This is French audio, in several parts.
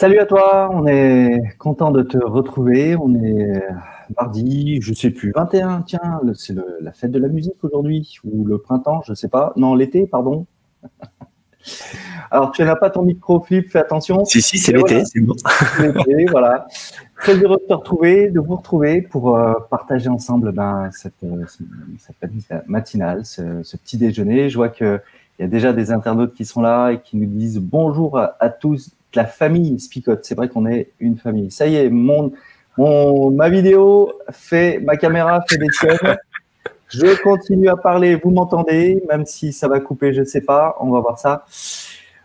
Salut à toi, on est content de te retrouver. On est mardi, je sais plus, 21, tiens, c'est la fête de la musique aujourd'hui, ou le printemps, je sais pas. Non, l'été, pardon. Alors, tu n'as pas ton micro, Flip, fais attention. Si, si, c'est l'été, c'est bon. l'été, voilà. Très heureux de te retrouver, de vous retrouver pour euh, partager ensemble ben, cette, euh, cette, matinale, ce, ce, petit déjeuner. Je vois qu'il y a déjà des internautes qui sont là et qui nous disent bonjour à tous la famille Spicote. C'est vrai qu'on est une famille. Ça y est, mon, mon, ma vidéo fait, ma caméra fait des scènes. Je continue à parler, vous m'entendez, même si ça va couper, je ne sais pas. On va voir ça.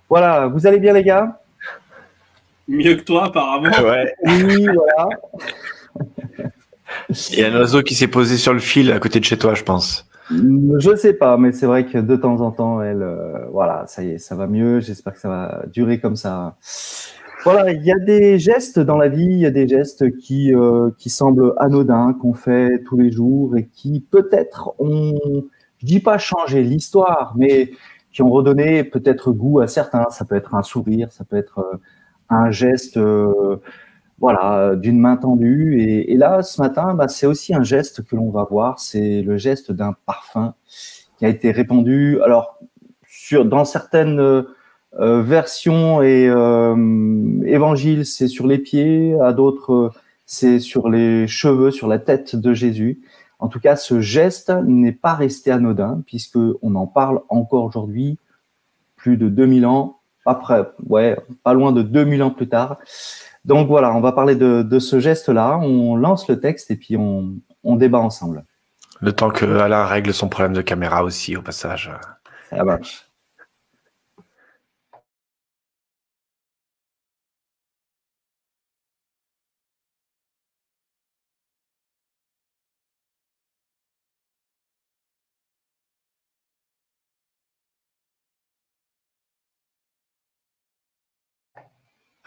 Voilà, vous allez bien les gars? Mieux que toi apparemment. Ouais. Oui, voilà. Il y a un oiseau qui s'est posé sur le fil à côté de chez toi, je pense. Je ne sais pas, mais c'est vrai que de temps en temps, elle, euh, voilà, ça y est, ça va mieux. J'espère que ça va durer comme ça. Voilà, il y a des gestes dans la vie, il y a des gestes qui, euh, qui semblent anodins, qu'on fait tous les jours et qui peut-être ont, je dis pas changé l'histoire, mais qui ont redonné peut-être goût à certains. Ça peut être un sourire, ça peut être euh, un geste voilà, d'une main tendue. Et, là, ce matin, bah, c'est aussi un geste que l'on va voir, c'est le geste d'un parfum qui a été répandu. Alors, sur, dans certaines euh, versions et euh, évangiles, c'est sur les pieds, à d'autres, c'est sur les cheveux, sur la tête de Jésus. En tout cas, ce geste n'est pas resté anodin, puisque on en parle encore aujourd'hui, plus de 2000 ans après, ouais, pas loin de 2000 ans plus tard. Donc voilà, on va parler de, ce geste-là. On lance le texte et puis on, débat ensemble. Le temps que Alain règle son problème de caméra aussi, au passage. Ça marche.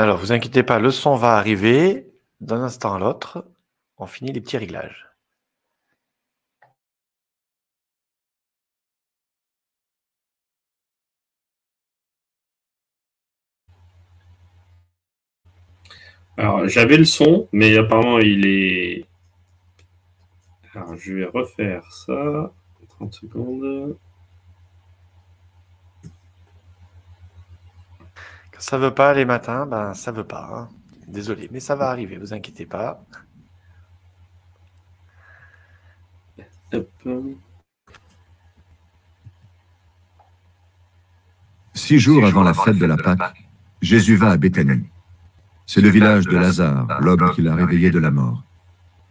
Alors, vous inquiétez pas, le son va arriver d'un instant à l'autre. On finit les petits réglages. Alors, j'avais le son, mais apparemment, il est. Alors, je vais refaire ça. 30 secondes. Ça veut pas les matins, ben ça veut pas. Hein. Désolé, mais ça va arriver, vous inquiétez pas. Six jours avant la fête de la Pâque, Jésus va à Béthanie. C'est le village de Lazare, l'homme qui l'a réveillé de la mort.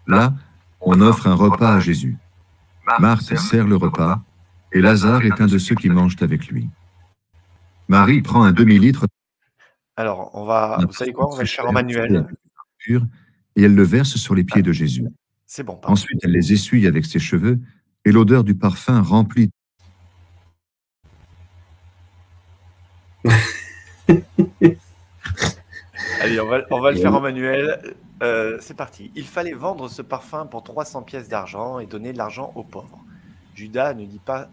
Là, on offre un repas à Jésus. Marthe sert le repas, et Lazare est un de ceux qui mangent avec lui. Marie prend un demi-litre alors, on va, vous savez quoi, on va le faire en manuel. Et elle le verse sur les pieds de Jésus. C'est bon. Ensuite, elle les essuie avec ses cheveux et l'odeur du parfum remplit. Allez, on va, on va, le faire en manuel. Euh, c'est parti. Il fallait vendre ce parfum pour 300 pièces d'argent et donner de l'argent aux pauvres. Judas ne dit pas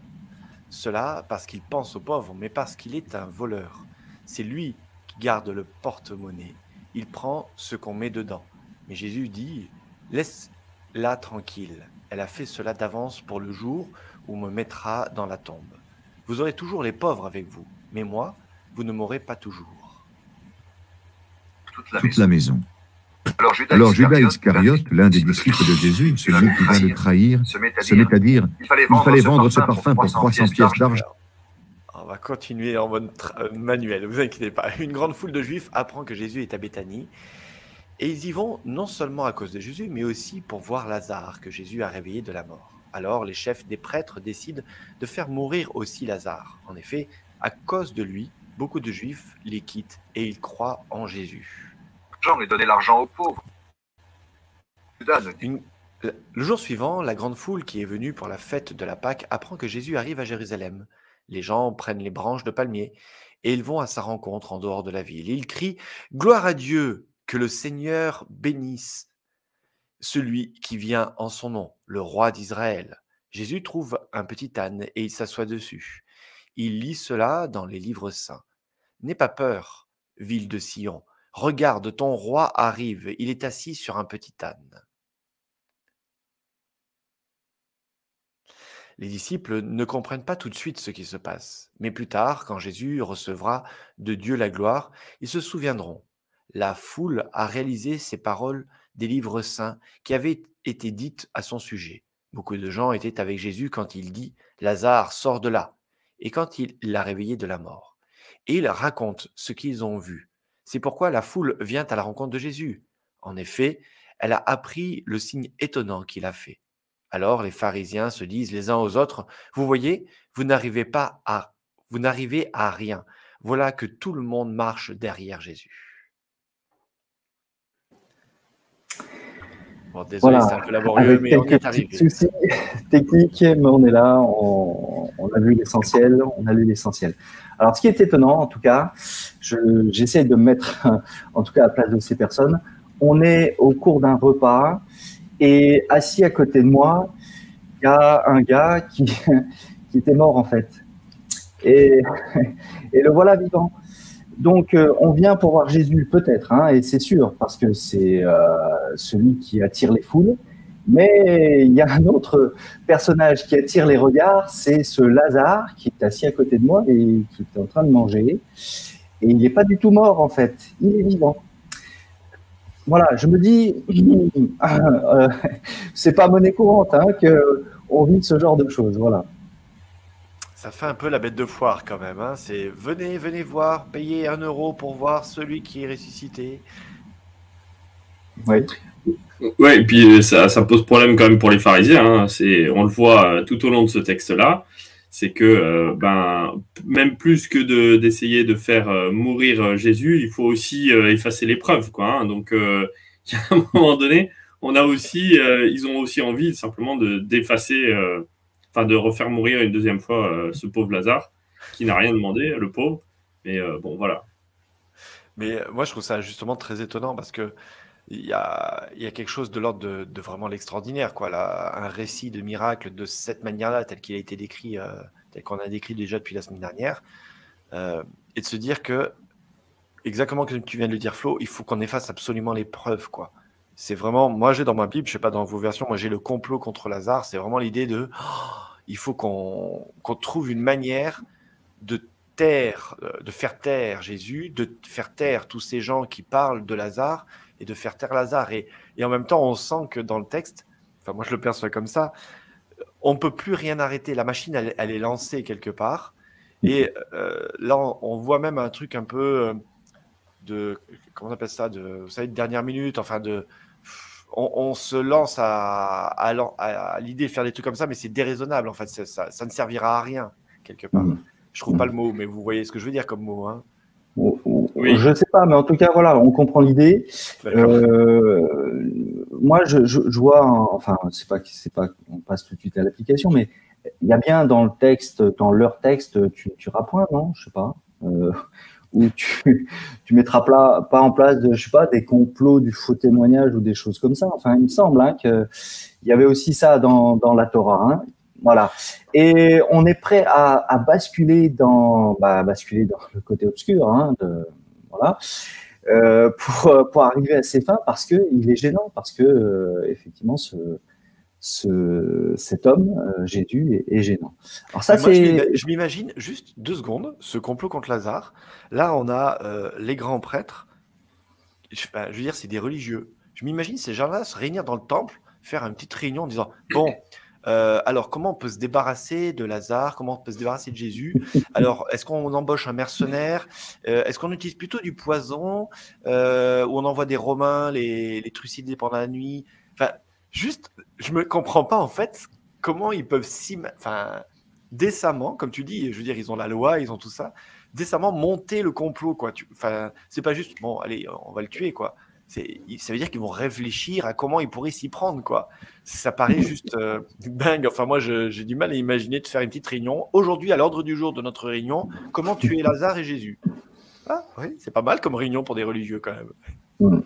cela parce qu'il pense aux pauvres, mais parce qu'il est un voleur. C'est lui garde le porte-monnaie. Il prend ce qu'on met dedans. Mais Jésus dit, laisse-la tranquille. Elle a fait cela d'avance pour le jour où me mettra dans la tombe. Vous aurez toujours les pauvres avec vous, mais moi, vous ne m'aurez pas toujours. Toute la, maison. Alors Judas, Iscariote, l'un des disciples de Jésus, celui qui va le trahir, se met à dire, il fallait vendre, ce parfum pour 300 pièces d'argent on va continuer en mode euh, manuel, ne vous inquiétez pas. Une grande foule de juifs apprend que Jésus est à Béthanie Et ils y vont non seulement à cause de Jésus, mais aussi pour voir Lazare que Jésus a réveillé de la mort. Alors les chefs des prêtres décident de faire mourir aussi Lazare. En effet, à cause de lui, beaucoup de juifs les quittent et ils croient en Jésus. Jean lui donnait l'argent aux pauvres. Le jour suivant, la grande foule qui est venue pour la fête de la Pâque apprend que Jésus arrive à Jérusalem. Les gens prennent les branches de palmier et ils vont à sa rencontre en dehors de la ville. Ils crient Gloire à Dieu, que le Seigneur bénisse celui qui vient en son nom, le roi d'Israël. Jésus trouve un petit âne et il s'assoit dessus. Il lit cela dans les livres saints. N'aie pas peur, ville de Sion. Regarde, ton roi arrive, il est assis sur un petit âne. Les disciples ne comprennent pas tout de suite ce qui se passe, mais plus tard, quand Jésus recevra de Dieu la gloire, ils se souviendront. La foule a réalisé ces paroles des livres saints qui avaient été dites à son sujet. Beaucoup de gens étaient avec Jésus quand il dit Lazare, sort de là, et quand il l'a réveillé de la mort. Et il raconte ce qu'ils ont vu. C'est pourquoi la foule vient à la rencontre de Jésus. En effet, elle a appris le signe étonnant qu'il a fait. Alors les pharisiens se disent les uns aux autres, vous voyez, vous n'arrivez pas à vous n'arrivez à rien. Voilà que tout le monde marche derrière Jésus. Bon, désolé, c'est un peu laborieux, mais on est arrivé. Soucis techniques, mais on est là, on, a vu l'essentiel, on a lu l'essentiel. Alors, ce qui est étonnant, en tout cas, j'essaie de me mettre, en tout cas, à la place de ces personnes. On est au cours d'un repas, et assis à côté de moi, il y a un gars qui, était mort en fait. Et, et le voilà vivant. Donc, euh, on vient pour voir Jésus, peut-être, hein, et c'est sûr, parce que c'est euh, celui qui attire les foules. Mais il y a un autre personnage qui attire les regards, c'est ce Lazare qui est assis à côté de moi et qui est en train de manger. Et il n'est pas du tout mort, en fait, il est vivant voilà, je me dis, euh, c'est pas monnaie courante hein, qu'on vit ce genre de choses, voilà. Ça fait un peu la bête de foire quand même. Hein. C'est venez, venez voir, payez un euro pour voir celui qui est ressuscité. Oui. Ouais, et puis ça, ça, pose problème quand même pour les pharisiens. Hein. C'est, on le voit tout au long de ce texte-là c'est que euh, ben, même plus que d'essayer de, faire euh, mourir euh, Jésus, il faut aussi effacer les preuves. Quoi, hein. Donc, à un moment donné, on a aussi, ils ont aussi envie simplement de d'effacer, de refaire mourir une deuxième fois ce pauvre Lazare qui n'a rien demandé, le pauvre. Mais bon, voilà. Mais moi, je trouve ça justement très étonnant parce que il y a, y a quelque chose de l'ordre de, vraiment l'extraordinaire, quoi. Là, un récit de miracle de cette manière-là, tel qu'il a été décrit, euh, tel qu'on a décrit déjà depuis la semaine dernière, euh, et de se dire que, exactement comme tu viens de le dire, Flo, il faut qu'on efface absolument les preuves, quoi. C'est vraiment, moi j'ai dans ma Bible, je sais pas dans vos versions, moi j'ai le complot contre Lazare, c'est vraiment l'idée de, oh, il faut qu'on trouve une manière de taire, euh, de faire taire Jésus, de faire taire tous ces gens qui parlent de Lazare, et de faire taire Lazare. Et, et en même temps, on sent que dans le texte, enfin moi je le perçois comme ça, on ne peut plus rien arrêter. La machine, elle, est lancée quelque part. Et euh, là, on, voit même un truc un peu euh, de, comment on appelle ça, de, vous savez, de dernière minute, enfin de, on, se lance à, à, l'idée de faire des trucs comme ça, mais c'est déraisonnable. En fait, ça, ça, ne servira à rien quelque part. Mmh. Je trouve pas le mot, mais vous voyez ce que je veux dire comme mot. Hein. Je ne sais pas, mais en tout cas, voilà, on comprend l'idée. Euh, moi, je, je, je, vois, enfin, c'est pas, c'est pas, on passe tout de suite à l'application, mais il y a bien dans le texte, dans leur texte, tu, tu point, non? Je sais pas. Euh, où tu, tu mettras pas, pas en place, de, je sais pas, des complots du faux témoignage ou des choses comme ça. Enfin, il me semble hein, qu'il y avait aussi ça dans, dans la Torah. Hein. Voilà. Et on est prêt à, à basculer dans, bah, basculer dans le côté obscur, hein, de, voilà, euh, pour, pour arriver à ses fins parce que il est gênant, parce que euh, effectivement ce, ce, cet homme, euh, Jésus, est, gênant. Alors ça, c'est. Je m'imagine juste deux secondes ce complot contre Lazare. Là, on a les grands prêtres. Je, je veux dire, c'est des religieux. Je m'imagine ces gens-là se réunir dans le temple, faire une petite réunion en disant bon. Euh, alors, comment on peut se débarrasser de Lazare? Comment on peut se débarrasser de Jésus? Alors, est-ce qu'on embauche un mercenaire? Euh, Est-ce qu'on utilise plutôt du poison euh, Ou on envoie des Romains les, les trucider pendant la nuit? Enfin, juste, je me comprends pas en fait comment ils peuvent s'y, enfin, décemment, comme tu dis, je veux dire, ils ont la loi, ils ont tout ça, décemment monter le complot, quoi. Enfin, c'est pas juste, bon, allez, on va le tuer, quoi ça veut dire qu'ils vont réfléchir à comment ils pourraient s'y prendre, quoi. Ça paraît juste euh, dingue. Enfin, moi, j'ai du mal à imaginer de faire une petite réunion. Aujourd'hui, à l'ordre du jour de notre réunion, comment tuer Lazare et Jésus? Ah, oui, c'est pas mal comme réunion pour des religieux, quand même.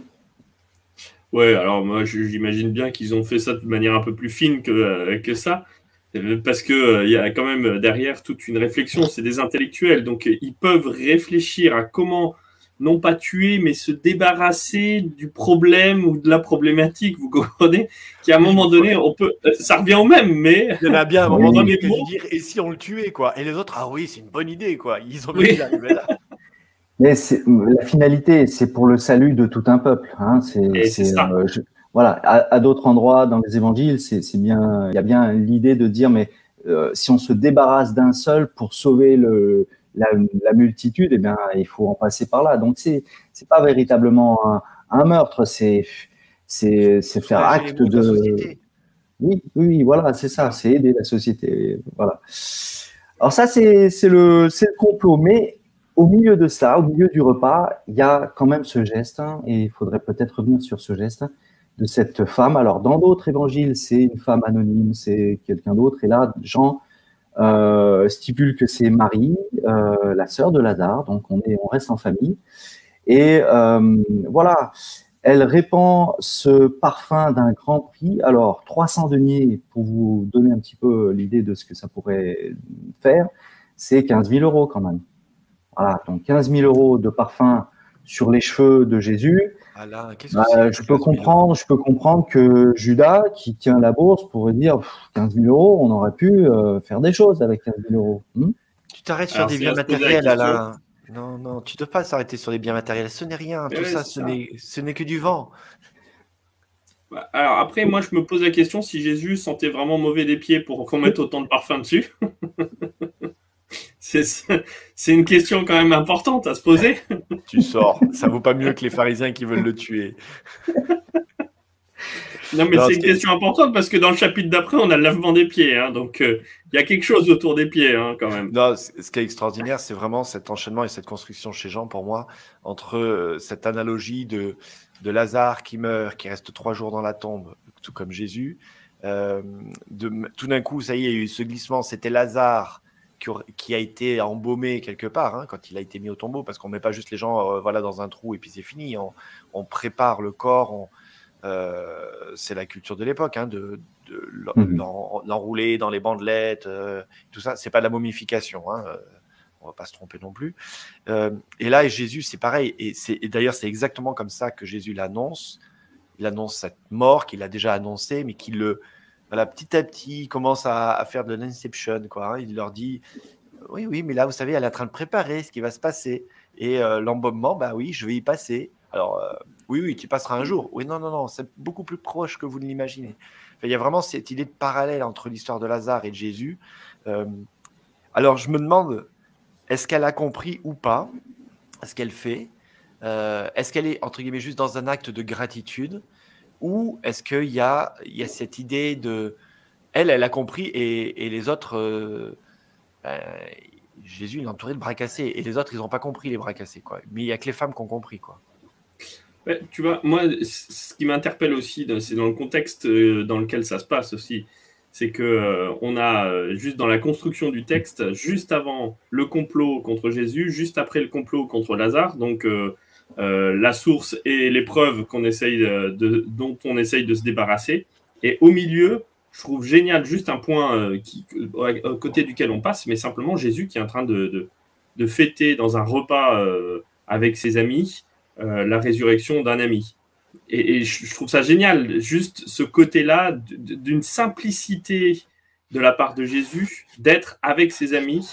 Ouais, alors moi, j'imagine bien qu'ils ont fait ça de manière un peu plus fine que, euh, que ça. Euh, parce qu'il il y a quand même derrière toute une réflexion, c'est des intellectuels, donc ils peuvent réfléchir à comment non pas tuer, mais se débarrasser du problème ou de la problématique, vous comprenez? Qu'à un moment donné, on peut, ça revient au même, mais il y en a bien à un moment donné qui dire et si on le tuait quoi? Et les autres, ah oui, c'est une bonne idée quoi. Ils ont oui. là. Mais la finalité, c'est pour le salut de tout un peuple. Hein. C'est, euh, voilà, à, d'autres endroits dans les évangiles, c'est, bien, il y a bien l'idée de dire, mais euh, si on se débarrasse d'un seul pour sauver le, la, multitude, eh bien, il faut en passer par là. Donc, c'est c'est pas véritablement un, meurtre, c'est c'est faire acte de. Oui, oui, voilà, c'est ça, c'est aider la société. Voilà. Alors ça, c'est le, le complot. Mais au milieu de ça, au milieu du repas, il y a quand même ce geste, hein, et il faudrait peut-être revenir sur ce geste de cette femme. Alors, dans d'autres évangiles, c'est une femme anonyme, c'est quelqu'un d'autre. Et là, Jean euh, stipule que c'est Marie, euh, la sœur de Lazare, donc on, est, on reste en famille. Et euh, voilà, elle répand ce parfum d'un grand prix. Alors, 300 deniers, pour vous donner un petit peu l'idée de ce que ça pourrait faire, c'est 15 000 euros quand même. Voilà, donc 15 000 euros de parfum sur les cheveux de Jésus. Bah, je peux comprendre, je peux comprendre que Judas, qui tient la bourse, pourrait dire 15 000 euros, on aurait pu euh, faire des choses avec 15 000 euros. Hmm tu t'arrêtes sur des biens matériels, Alain. Non, non, tu ne dois pas s'arrêter sur des biens matériels. Ce n'est rien. Tout ça, ce n'est que du vent. Bah, alors après, moi, je me pose la question si Jésus sentait vraiment mauvais des pieds pour qu'on mette autant de parfum dessus. C'est une question quand même importante à se poser. Tu sors, ça vaut pas mieux que les pharisiens qui veulent le tuer. Non, mais c'est une question importante parce que dans le chapitre d'après, on a le lavement des pieds. Hein, donc, euh, il y a quelque chose autour des pieds hein, quand même. Non, ce qui est extraordinaire, c'est vraiment cet enchaînement et cette construction chez Jean, pour moi, entre euh, cette analogie de, de Lazare qui meurt, qui reste trois jours dans la tombe, tout comme Jésus. Euh, de, tout d'un coup, ça y est, il y a eu ce glissement. C'était Lazare qui a été embaumé quelque part hein, quand il a été mis au tombeau, parce qu'on met pas juste les gens euh, voilà dans un trou et puis c'est fini. On, prépare le corps. Euh, c'est la culture de l'époque, hein, de, mhm. l'enrouler dans les bandelettes, euh, tout ça. C'est pas de la momification. Hein, on va pas se tromper non plus. et là, Jésus, c'est pareil. Et, et d'ailleurs, c'est exactement comme ça que Jésus l'annonce. Il annonce cette mort qu'il a déjà annoncée, mais qu'il le voilà, petit à petit, il commence à, faire de l'inception. Hein. Il leur dit Oui, oui, mais là, vous savez, elle est en train de préparer ce qui va se passer. Et euh, l'embaumement, bah oui, je vais y passer. Alors, euh, oui, oui, tu passeras un jour. Oui, non, non, non, c'est beaucoup plus proche que vous ne l'imaginez. il y a vraiment cette idée de parallèle entre l'histoire de Lazare et de Jésus. Euh, alors, je me demande, est-ce qu'elle a compris ou pas ce qu'elle fait? Est-ce qu'elle est, entre guillemets, juste dans un acte de gratitude? Ou est-ce qu'il y a, cette idée de. Elle, elle a compris et, les autres. Euh, ben, Jésus, il est entouré de bras cassés. Et les autres, ils n'ont pas compris les bras cassés. Quoi. Mais il n'y a que les femmes qui ont compris. Quoi. tu vois, moi, ce qui m'interpelle aussi, c'est dans le contexte euh, dans lequel ça se passe aussi. C'est que euh, on a, juste dans la construction du texte, juste avant le complot contre Jésus, juste après le complot contre Lazare, donc la source et l'épreuve qu'on essaye de, dont on essaye de se débarrasser. Et au milieu, je trouve génial juste un point euh, qui, côté duquel on passe, mais simplement Jésus qui est en train de, de, fêter dans un repas euh, avec ses amis la résurrection d'un ami. Et, je trouve ça génial, juste ce côté-là d'une simplicité de la part de Jésus d'être avec ses amis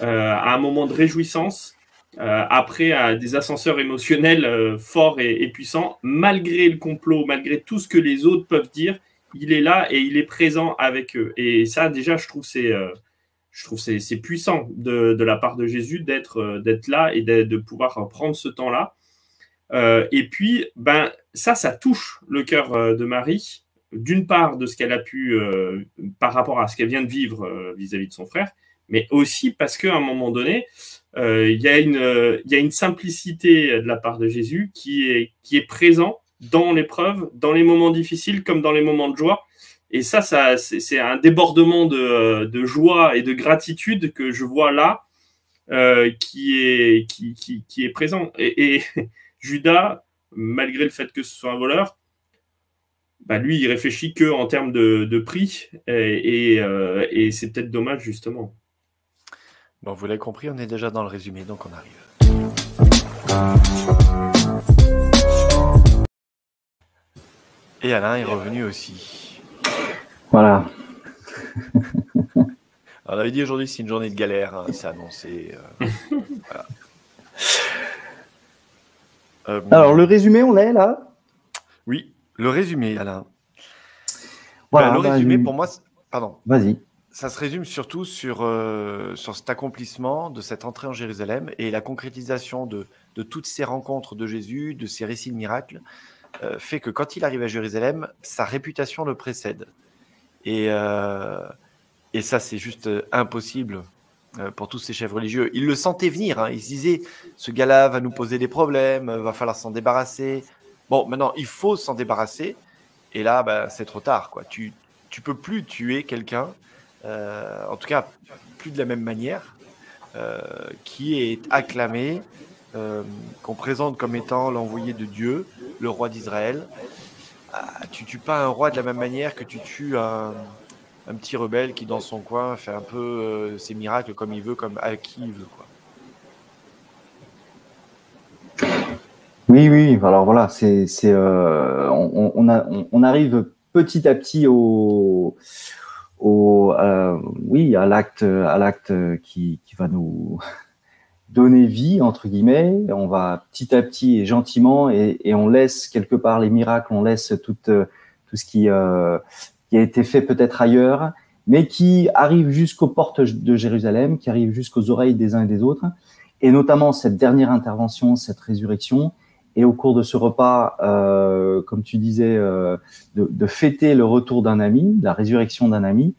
à un moment de réjouissance euh, après à des ascenseurs émotionnels euh, forts et, puissants, malgré le complot, malgré tout ce que les autres peuvent dire, il est là et il est présent avec eux. Et ça, déjà, je trouve c'est je trouve c'est puissant de, la part de Jésus d'être là et de, pouvoir prendre ce temps-là. et puis, ben ça, ça touche le cœur de Marie d'une part de ce qu'elle a pu par rapport à ce qu'elle vient de vivre vis-à-vis -vis de son frère, mais aussi parce qu'à un moment donné, euh, il y, a une, y a une simplicité de la part de Jésus qui est, qui présent dans l'épreuve, dans les moments difficiles comme dans les moments de joie. Et ça, c'est un débordement de, de, joie et de gratitude que je vois là, euh, qui, est, présent. Et, Judas, malgré le fait que ce soit un voleur, bah lui, il réfléchit que en termes de, prix, euh, et c'est peut-être dommage justement. Bon, vous l'avez compris, on est déjà dans le résumé, donc on arrive. Et Alain est revenu aussi. Voilà. on avait dit aujourd'hui c'est une journée de galère, hein, c'est annoncé. Euh, voilà. euh, Alors le résumé, on est là? Oui, le résumé, Alain. Voilà, ben, le bah, résumé pour moi, pardon. Vas-y ça se résume surtout sur, euh, sur cet accomplissement de cette entrée en Jérusalem et la concrétisation de, de toutes ces rencontres de Jésus, de ces récits de miracles, euh, fait que quand il arrive à Jérusalem, sa réputation le précède. Et, euh, et ça, c'est juste impossible pour tous ces chefs religieux. Ils le sentaient venir, hein. ils se disaient, ce gars-là va nous poser des problèmes, va falloir s'en débarrasser. Bon, maintenant, il faut s'en débarrasser, et là, bah, c'est trop tard. Quoi. Tu ne peux plus tuer quelqu'un euh, en tout cas plus de la même manière, euh, qui est acclamé, euh, qu'on présente comme étant l'envoyé de Dieu, le roi d'Israël. Ah, tu tues pas un roi de la même manière que tu tues un, petit rebelle qui dans son coin fait un peu ses miracles comme il veut, comme à qui il veut. Quoi. Oui, oui, alors voilà, c'est, on, arrive petit à petit au, au, euh, oui, à l'acte, à l'acte qui, qui va nous donner vie entre guillemets. On va petit à petit et gentiment et, et on laisse quelque part les miracles, on laisse tout, tout ce qui, euh, qui a été fait peut-être ailleurs, mais qui arrive jusqu'aux portes de Jérusalem, qui arrive jusqu'aux oreilles des uns et des autres, et notamment cette dernière intervention, cette résurrection, et au cours de ce repas, euh, comme tu disais, euh, de, fêter le retour d'un ami, la résurrection d'un ami.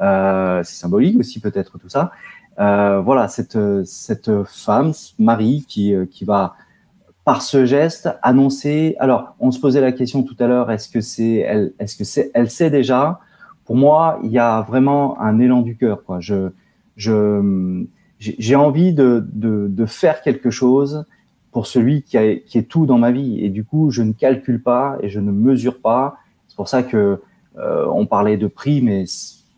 Euh, c'est symbolique aussi peut-être tout ça. Voilà, cette, cette femme, Marie, qui, qui va par ce geste annoncer. Alors, on se posait la question tout à l'heure est-ce que c'est elle, est-ce que c'est elle sait déjà? Pour moi, il y a vraiment un élan du cœur. Je, je, j'ai envie de, de faire quelque chose pour celui qui, est tout dans ma vie. Et du coup, je ne calcule pas et je ne mesure pas. C'est pour ça que euh, on parlait de prix, mais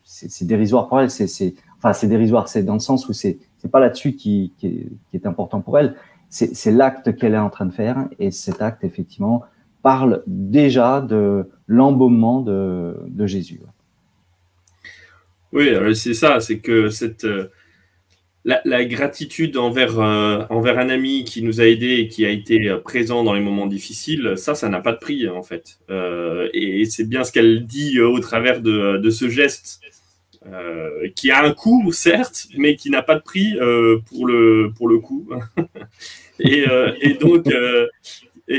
c'est dérisoire pour elle. C'est, enfin, c'est dérisoire, c'est dans le sens où c'est, c'est pas là-dessus qui, qui, est, important pour elle. C'est, l'acte qu'elle est en train de faire, et cet acte, effectivement, parle déjà de l'embaumement de, de Jésus. Oui, c'est ça, c'est que cette la, gratitude envers, euh, envers un ami qui nous a aidés et qui a été euh, présent dans les moments difficiles, ça, ça n'a pas de prix en fait. Euh, et c'est bien ce qu'elle dit au travers de, de ce geste qui a un coût, certes, mais qui n'a pas de prix pour, le, pour le coup. et, donc,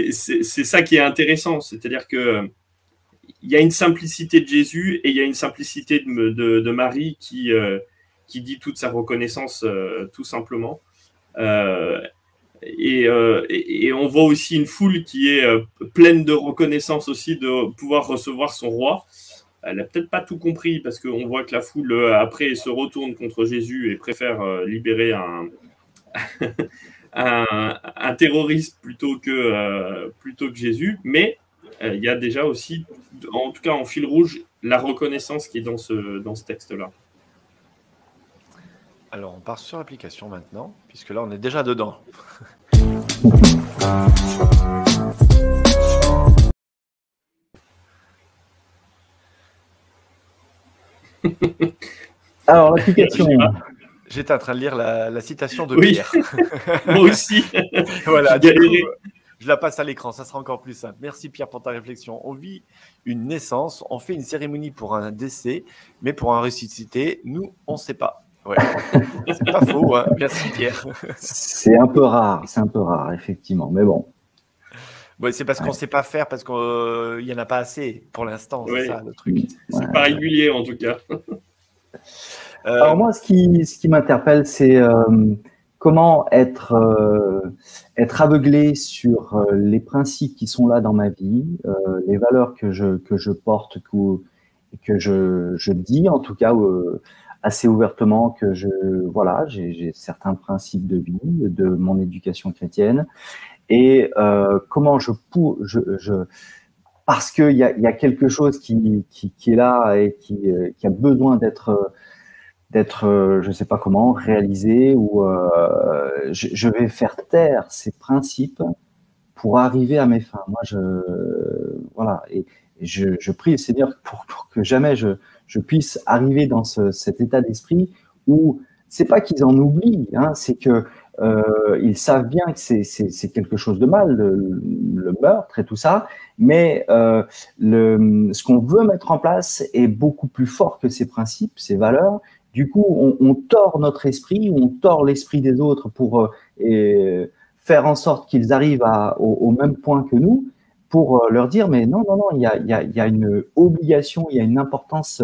c'est ça qui est intéressant, c'est-à-dire que il y a une simplicité de Jésus et il y a une simplicité de, de Marie qui qui dit toute sa reconnaissance euh, tout simplement. Euh, euh, et, on voit aussi une foule qui est pleine de reconnaissance aussi de pouvoir recevoir son roi. Elle n'a peut-être pas tout compris parce qu'on voit que la foule après se retourne contre Jésus et préfère libérer un, un, terroriste plutôt que, plutôt que Jésus. Mais il y a déjà aussi, en tout cas en fil rouge, la reconnaissance qui est dans ce, dans ce texte-là. Alors, on part sur l'application maintenant, puisque là, on est déjà dedans. Alors, l'application. J'étais en train de lire la, citation de Pierre. Moi aussi. voilà, Je la passe à l'écran, ça sera encore plus simple. Merci Pierre pour ta réflexion. On vit une naissance, on fait une cérémonie pour un décès, mais pour un ressuscité, nous, on ne sait pas. Ouais. c'est pas faux, hein. merci Pierre. c'est un peu rare, c'est un peu rare, effectivement, mais bon. c'est parce qu'on ne sait pas faire, parce qu'il n'y en a pas assez pour l'instant, c'est ça le truc. C'est pas régulier en tout cas. Alors moi, ce qui, ce qui m'interpelle, c'est euh, comment être, euh, être aveuglé sur euh, les principes qui sont là dans ma vie, les valeurs que je, que je porte, que, que je, je dis en tout cas assez ouvertement que je voilà j'ai certains principes de vie de mon éducation chrétienne et comment je, pour, je, je parce qu'il y a, y a quelque chose qui, qui, est là et qui, qui a besoin d'être d'être, euh, je sais pas comment, réalisé, ou euh, je, vais faire taire ces principes pour arriver à mes fins. Moi, je, voilà, et, je, prie le Seigneur pour, que jamais je, je, puisse arriver dans cet état d'esprit où c'est pas qu'ils en oublient, hein, c'est que euh, ils savent bien que c'est quelque chose de mal, le, meurtre et tout ça, mais euh, ce qu'on veut mettre en place est beaucoup plus fort que ces principes, ces valeurs, du coup, on, tord notre esprit, on tord l'esprit des autres pour euh, faire en sorte qu'ils arrivent au, même point que nous, pour euh, leur dire, mais non, non, non, il y a, une obligation, il y a une importance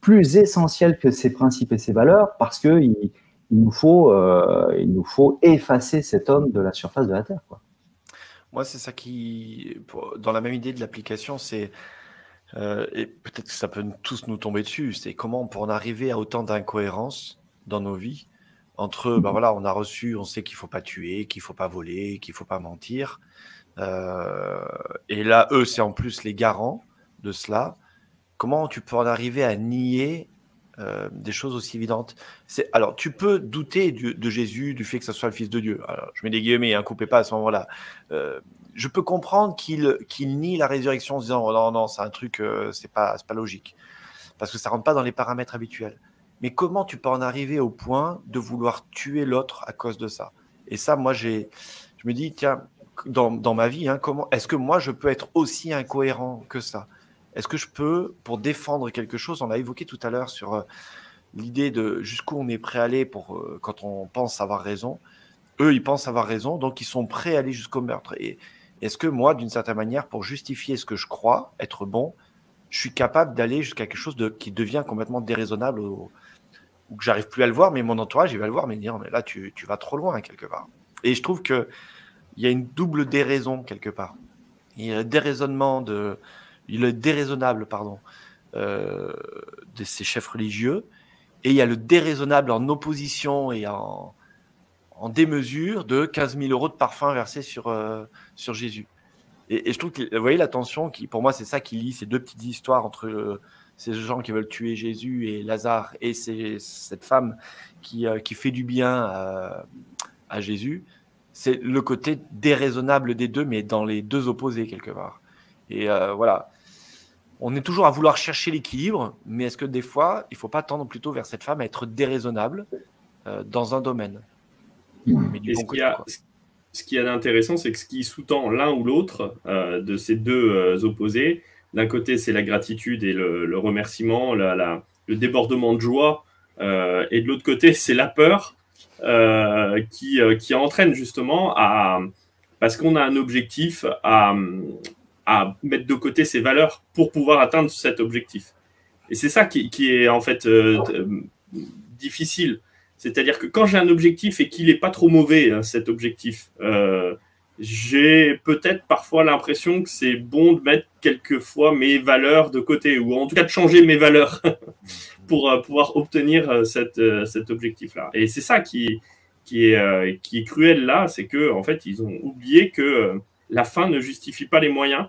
plus essentielle que ces principes et ces valeurs, parce qu'il il nous, faut, euh, il nous faut effacer cet homme de la surface de la Terre. Moi, c'est ça qui, dans la même idée de l'application, c'est euh, et peut-être que ça peut tous nous tomber dessus, c'est comment pour en arriver à autant d'incohérences dans nos vies entre, ben voilà, on a reçu, on sait qu'il faut pas tuer, qu'il faut pas voler, qu'il faut pas mentir. Euh, et là, eux, c'est en plus les garants de cela. Comment tu peux en arriver à nier euh, des choses aussi évidentes? C'est alors tu peux douter de Jésus, du fait que ce soit le Fils de Dieu. Alors, je mets des guillemets, hein, coupez pas à ce moment-là. Euh, je peux comprendre qu'il nie la résurrection en disant oh non non c'est un truc euh, c'est pas c'est pas logique parce que ça rentre pas dans les paramètres habituels. Mais comment tu peux en arriver au point de vouloir tuer l'autre à cause de ça? Et ça, moi j'ai je me dis tiens dans, ma vie, hein, comment est-ce que moi je peux être aussi incohérent que ça? Est-ce que je peux, pour défendre quelque chose, on a évoqué tout à l'heure sur euh, l'idée de jusqu'où on est prêt à aller pour, euh, quand on pense avoir raison. Eux, ils pensent avoir raison, donc ils sont prêts à aller jusqu'au meurtre. Et est-ce que moi, d'une certaine manière, pour justifier ce que je crois être bon, je suis capable d'aller jusqu'à quelque chose qui devient complètement déraisonnable ou, que j'arrive plus à le voir, mais mon entourage, il va le voir, mais dire, mais là, tu, tu vas trop loin, quelque part. Et je trouve qu'il y a une double déraison, quelque part. Il y a un déraisonnement de, il est déraisonnable, pardon, euh, de ces chefs religieux, et il y a le déraisonnable en opposition et en, en démesure de 15 000 euros de parfum versés sur, euh, sur Jésus. Et, je trouve que, vous voyez, la tension, qui, pour moi, c'est ça qui lie ces deux petites histoires entre euh, ces gens qui veulent tuer Jésus et Lazare et cette femme qui, qui fait du bien à Jésus. C'est le côté déraisonnable des deux, mais dans les deux opposés, quelque part. Et voilà, on est toujours à vouloir chercher l'équilibre, mais est-ce que des fois, il ne faut pas tendre plutôt vers cette femme à être déraisonnable euh, dans un domaine? Ce, qui a, ce d'intéressant, c'est que ce qui sous-tend l'un ou l'autre euh, de ces deux euh, opposés, d'un côté, c'est la gratitude et le, remerciement, le débordement de joie, et de l'autre côté, c'est la peur qui, qui entraîne justement à, parce qu'on a un objectif à, à mettre de côté ses valeurs pour pouvoir atteindre cet objectif. Et c'est ça qui, est en fait euh, euh, difficile. C'est-à-dire que quand j'ai un objectif et qu'il n'est pas trop mauvais, hein, cet objectif, euh, j'ai peut-être parfois l'impression que c'est bon de mettre quelquefois mes valeurs de côté, ou en tout cas de changer mes valeurs pour pouvoir obtenir cette, cet objectif-là. Et c'est ça qui, qui, est, qui est cruel là, c'est que en fait, ils ont oublié que la fin ne justifie pas les moyens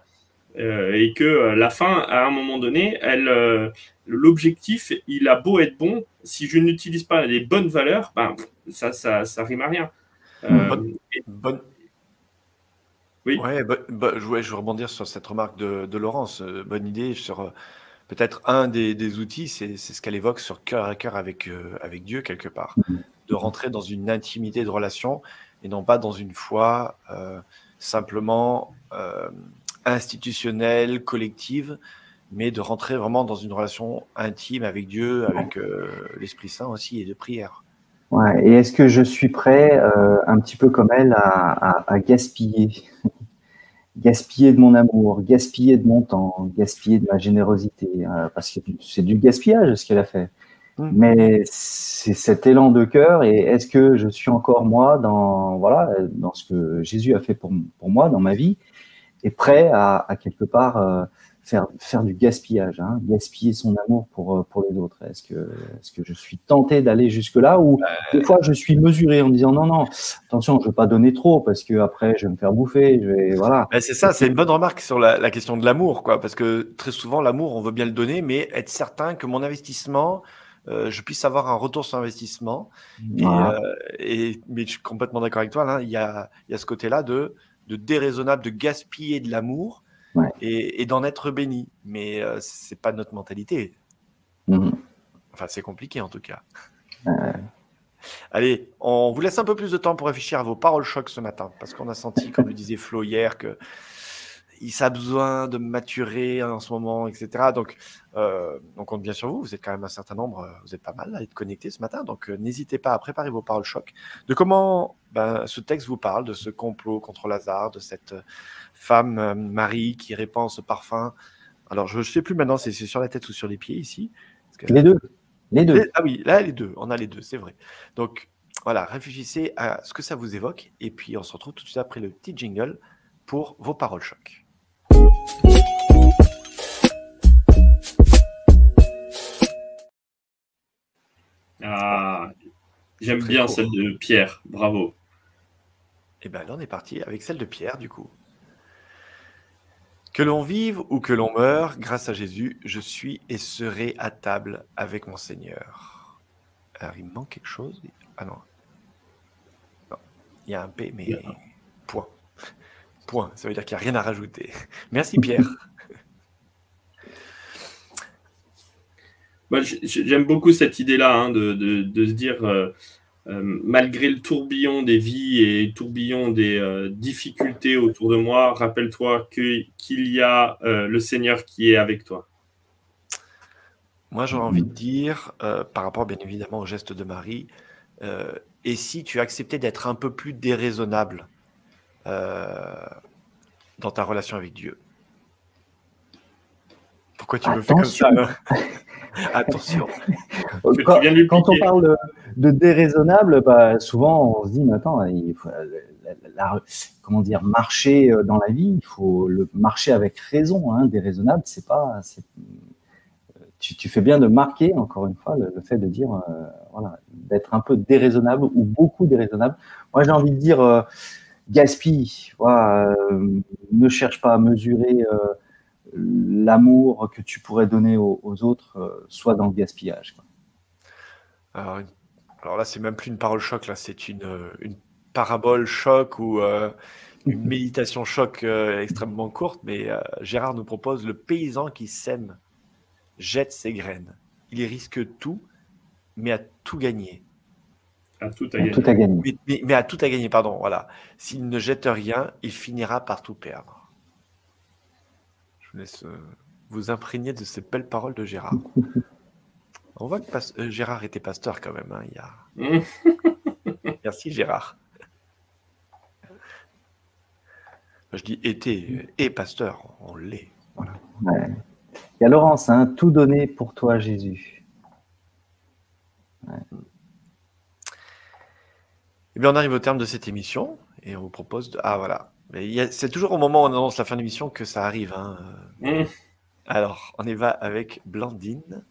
euh, et que euh, la fin, à un moment donné, elle, euh, l'objectif, il a beau être bon, si je n'utilise pas les bonnes valeurs, ben, ça, ça, ça rime à rien. bonne, Oui. Ouais, je voulais rebondir sur cette remarque de, de Laurence. bonne idée sur peut-être un des, des outils, c'est ce qu'elle évoque sur cœur à cœur avec, avec Dieu quelque part, mm-hmm. de rentrer dans une intimité de relation et non pas dans une foi simplement euh, institutionnelle, collective, mais de rentrer vraiment dans une relation intime avec Dieu, avec euh, l'Esprit Saint aussi, et de prière. Ouais, et est-ce que je suis prêt, euh, un petit peu comme elle, à, à, gaspiller Gaspiller de mon amour, gaspiller de mon temps, gaspiller de ma générosité, euh, parce que c'est du gaspillage ce qu'elle a fait. Mmh. Mais c'est cet élan de cœur, et est-ce que je suis encore moi dans voilà dans ce que Jésus a fait pour, pour moi dans ma vie, et prêt à, à quelque part euh, faire, faire du gaspillage, hein, gaspiller son amour pour, euh, pour les autres. Est-ce que, est que je suis tenté d'aller jusque-là ou des fois je suis mesuré en me disant non, non, attention, je ne veux pas donner trop parce que après je vais me faire bouffer. Je vais, voilà. c'est ça, c'est une bonne remarque sur la, la question de l'amour, quoi, parce que très souvent l'amour, on veut bien le donner, mais être certain que mon investissement, euh, je puisse avoir un retour sur investissement. Et, euh, et, mais je suis complètement d'accord avec toi, là, il y a, il y a ce côté-là de, de déraisonnable, de gaspiller de l'amour et, d'en être béni. Mais euh, c'est pas notre mentalité. Mhm. Enfin, c'est compliqué en tout cas. Allez, on vous laisse un peu plus de temps pour réfléchir à vos paroles choc ce matin, parce qu'on a senti, comme le disait Flo hier, que il a besoin de maturer en ce moment, etc. Donc, euh, on compte bien sur vous. Vous êtes quand même un certain nombre, euh, vous êtes pas mal à être connectés ce matin. Donc, euh, n'hésitez pas à préparer vos paroles choc de comment ben, ce texte vous parle, de ce complot contre Lazare, de cette femme Marie qui répand ce parfum? Alors, je ne sais plus maintenant si c'est sur la tête ou sur les pieds ici. les deux. Les deux. ah oui, là, les deux. On a les deux, c'est vrai. Donc, voilà, réfléchissez à ce que ça vous évoque. Et puis, on se retrouve tout de suite après le petit jingle pour vos paroles choc. Ah, j'aime bien celle de Pierre, bravo. Et eh bien là, on est parti avec celle de Pierre, du coup. Que l'on vive ou que l'on meure, grâce à Jésus, je suis et serai à table avec mon Seigneur. Alors, il me manque quelque chose? Ah non. non. Il y a un P, mais point. Point. Ça veut dire qu'il n'y a rien à rajouter. Merci, Pierre. Moi, j'aime beaucoup cette idée-là hein, de, se dire, euh, euh, malgré le tourbillon des vies et le tourbillon des euh, difficultés autour de moi, rappelle-toi qu'il y a le Seigneur qui est avec toi. Moi, j'aurais envie de dire, par rapport bien évidemment au geste de Marie, et si tu acceptais d'être un peu plus déraisonnable dans ta relation avec Dieu Pourquoi tu me fais comme ça Attention. quand, on parle de, déraisonnable, bah, souvent on se dit, mais attends, il faut, comment dire, marcher euh, dans la vie, il faut le marcher avec raison. Hein. Déraisonnable, c'est pas. Tu, tu, fais bien de marquer, encore une fois, le, fait de dire, euh, voilà, d'être un peu déraisonnable ou beaucoup déraisonnable. Moi, j'ai envie de dire, euh, gaspille. Voilà, ne cherche pas à mesurer l'amour que tu pourrais donner aux, autres euh, soit dans le gaspillage. Alors, là, c'est même plus une parole choc, là, c'est une, euh, une, parabole choc ou euh, une méditation choc extrêmement courte. Mais Gérard nous propose le paysan qui sème jette ses graines. Il risque tout, mais à tout gagner. À tout à, gagner. mais, à tout à gagner, pardon. Voilà. S'il ne jette rien, il finira par tout perdre. Je laisse euh, vous imprégner de ces belles paroles de Gérard. On voit que euh, Gérard était pasteur quand même. Hein, il y a... Merci Gérard. Je dis était et pasteur, on l'est. Voilà. Il y a Laurence, hein, tout donné pour toi Jésus. Eh bien, on arrive au terme de cette émission et on vous propose de... Ah voilà, c'est toujours au moment où on annonce la fin de l'émission que ça arrive. Hein. Mmh. Alors, on y va avec Blandine.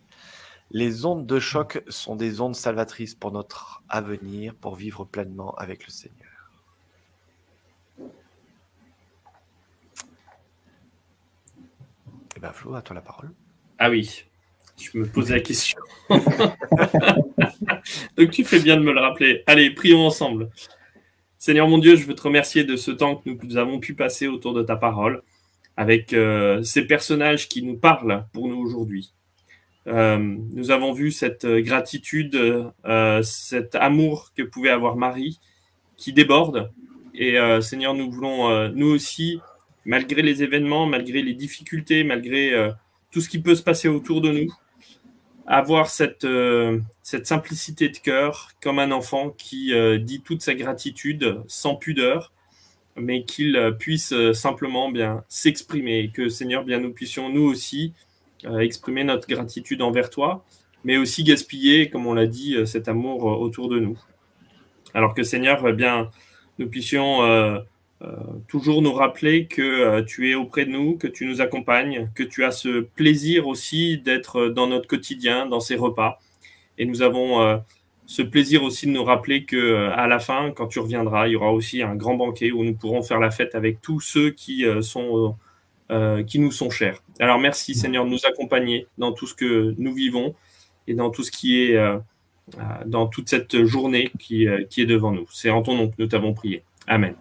Les ondes de choc sont des ondes salvatrices pour notre avenir, pour vivre pleinement avec le Seigneur. Eh bien, Flo, à toi la parole. Ah oui, je me posais la question. Donc, tu fais bien de me le rappeler. Allez, prions ensemble. Seigneur mon Dieu, je veux te remercier de ce temps que nous avons pu passer autour de ta parole, avec euh, ces personnages qui nous parlent pour nous aujourd'hui. Euh, nous avons vu cette gratitude, euh, cet amour que pouvait avoir Marie, qui déborde Et Seigneur, nous voulons, nous aussi, malgré les événements, malgré les difficultés, malgré tout ce qui peut se passer autour de nous, avoir cette, cette simplicité de cœur comme un enfant qui dit toute sa gratitude sans pudeur, mais qu'il puisse simplement bien s'exprimer, que Seigneur, bien nous puissions nous aussi exprimer notre gratitude envers toi, mais aussi gaspiller, comme on l'a dit, cet amour autour de nous. Alors que Seigneur, bien, nous puissions euh, euh, toujours nous rappeler que euh, tu es auprès de nous, que tu nous accompagnes, que tu as ce plaisir aussi d'être dans notre quotidien, dans ces repas. Et nous avons ce plaisir aussi de nous rappeler que à la fin, quand tu reviendras, il y aura aussi un grand banquet où nous pourrons faire la fête avec tous ceux qui sont qui nous sont chers. Alors merci Seigneur de nous accompagner dans tout ce que nous vivons et dans tout ce qui est dans toute cette journée qui, qui est devant nous. C'est en ton nom que nous t'avons prié. Amen.